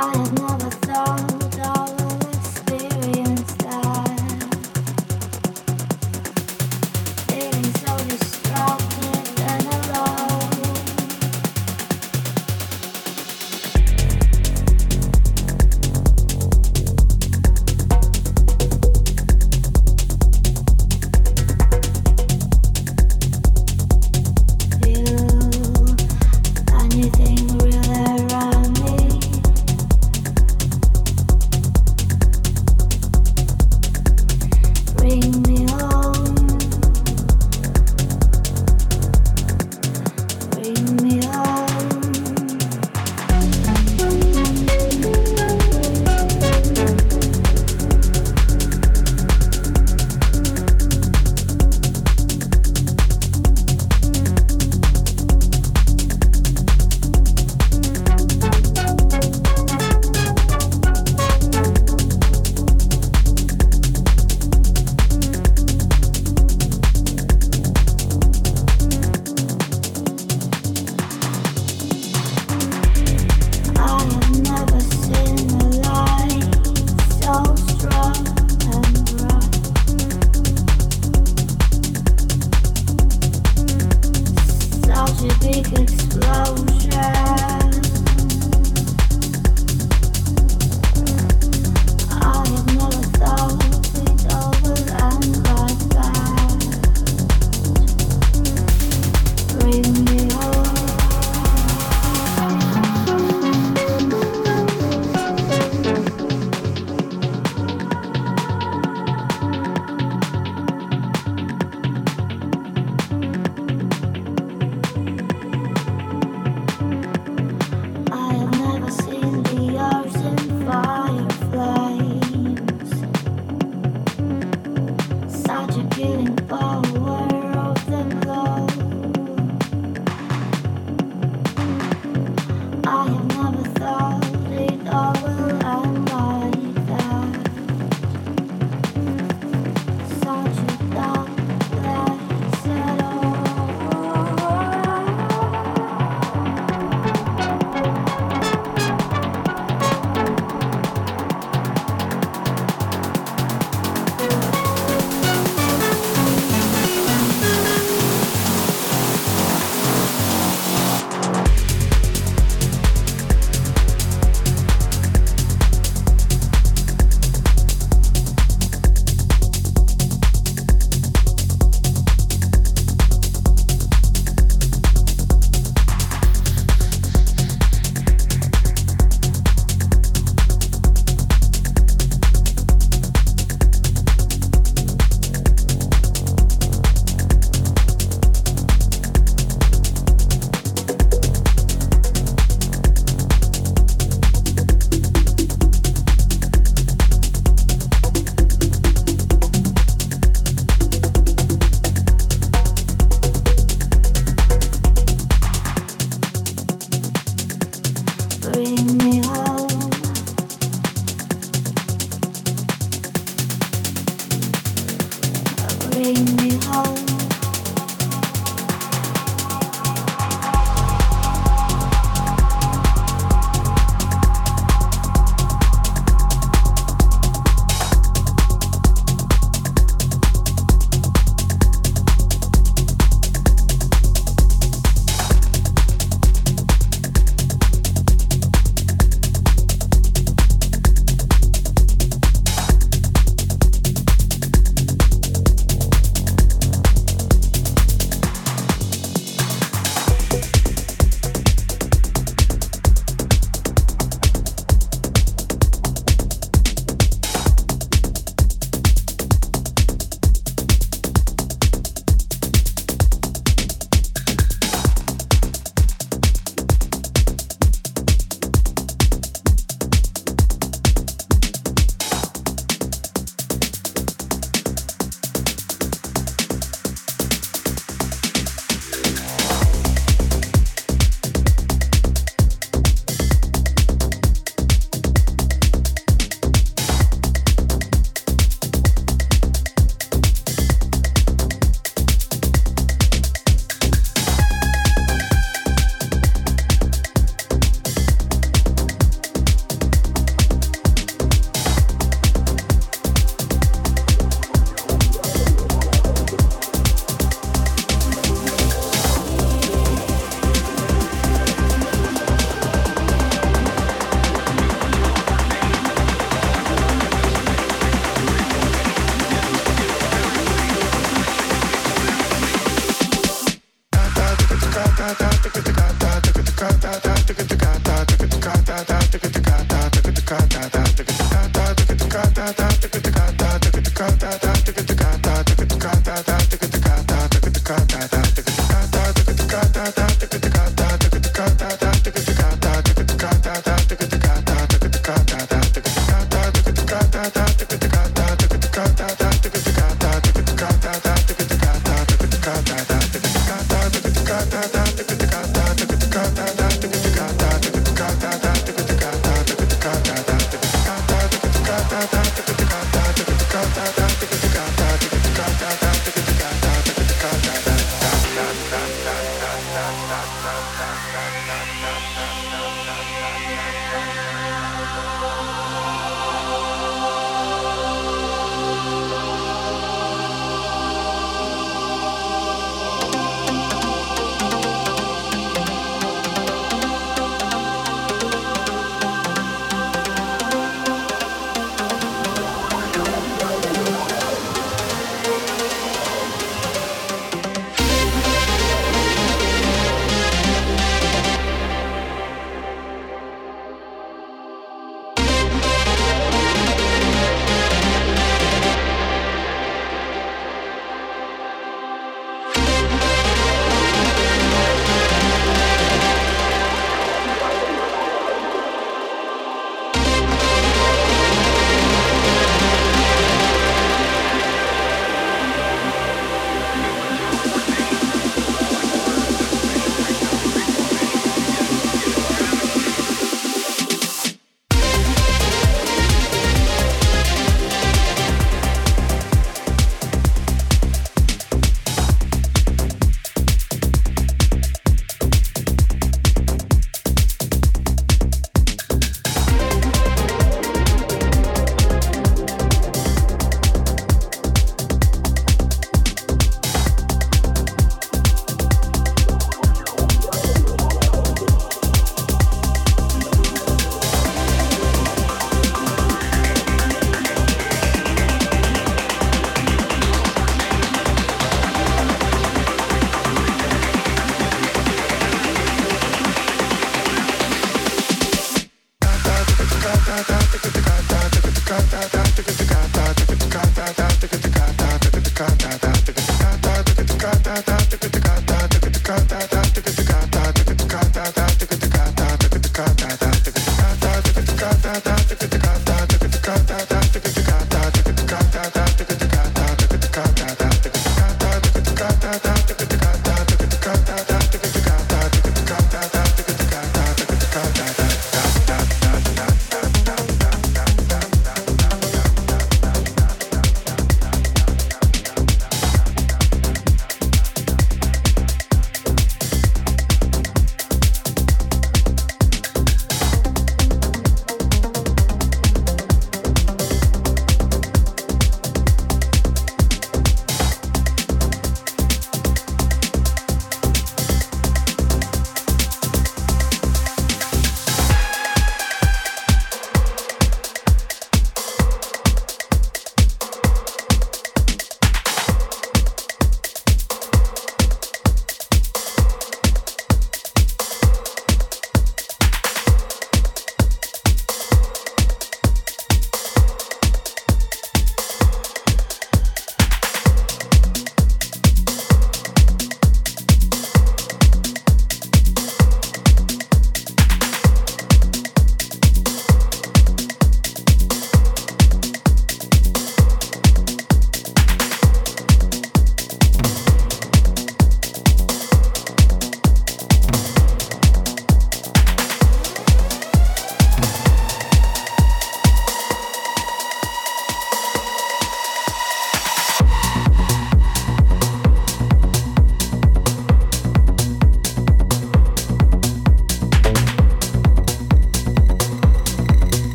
I have not.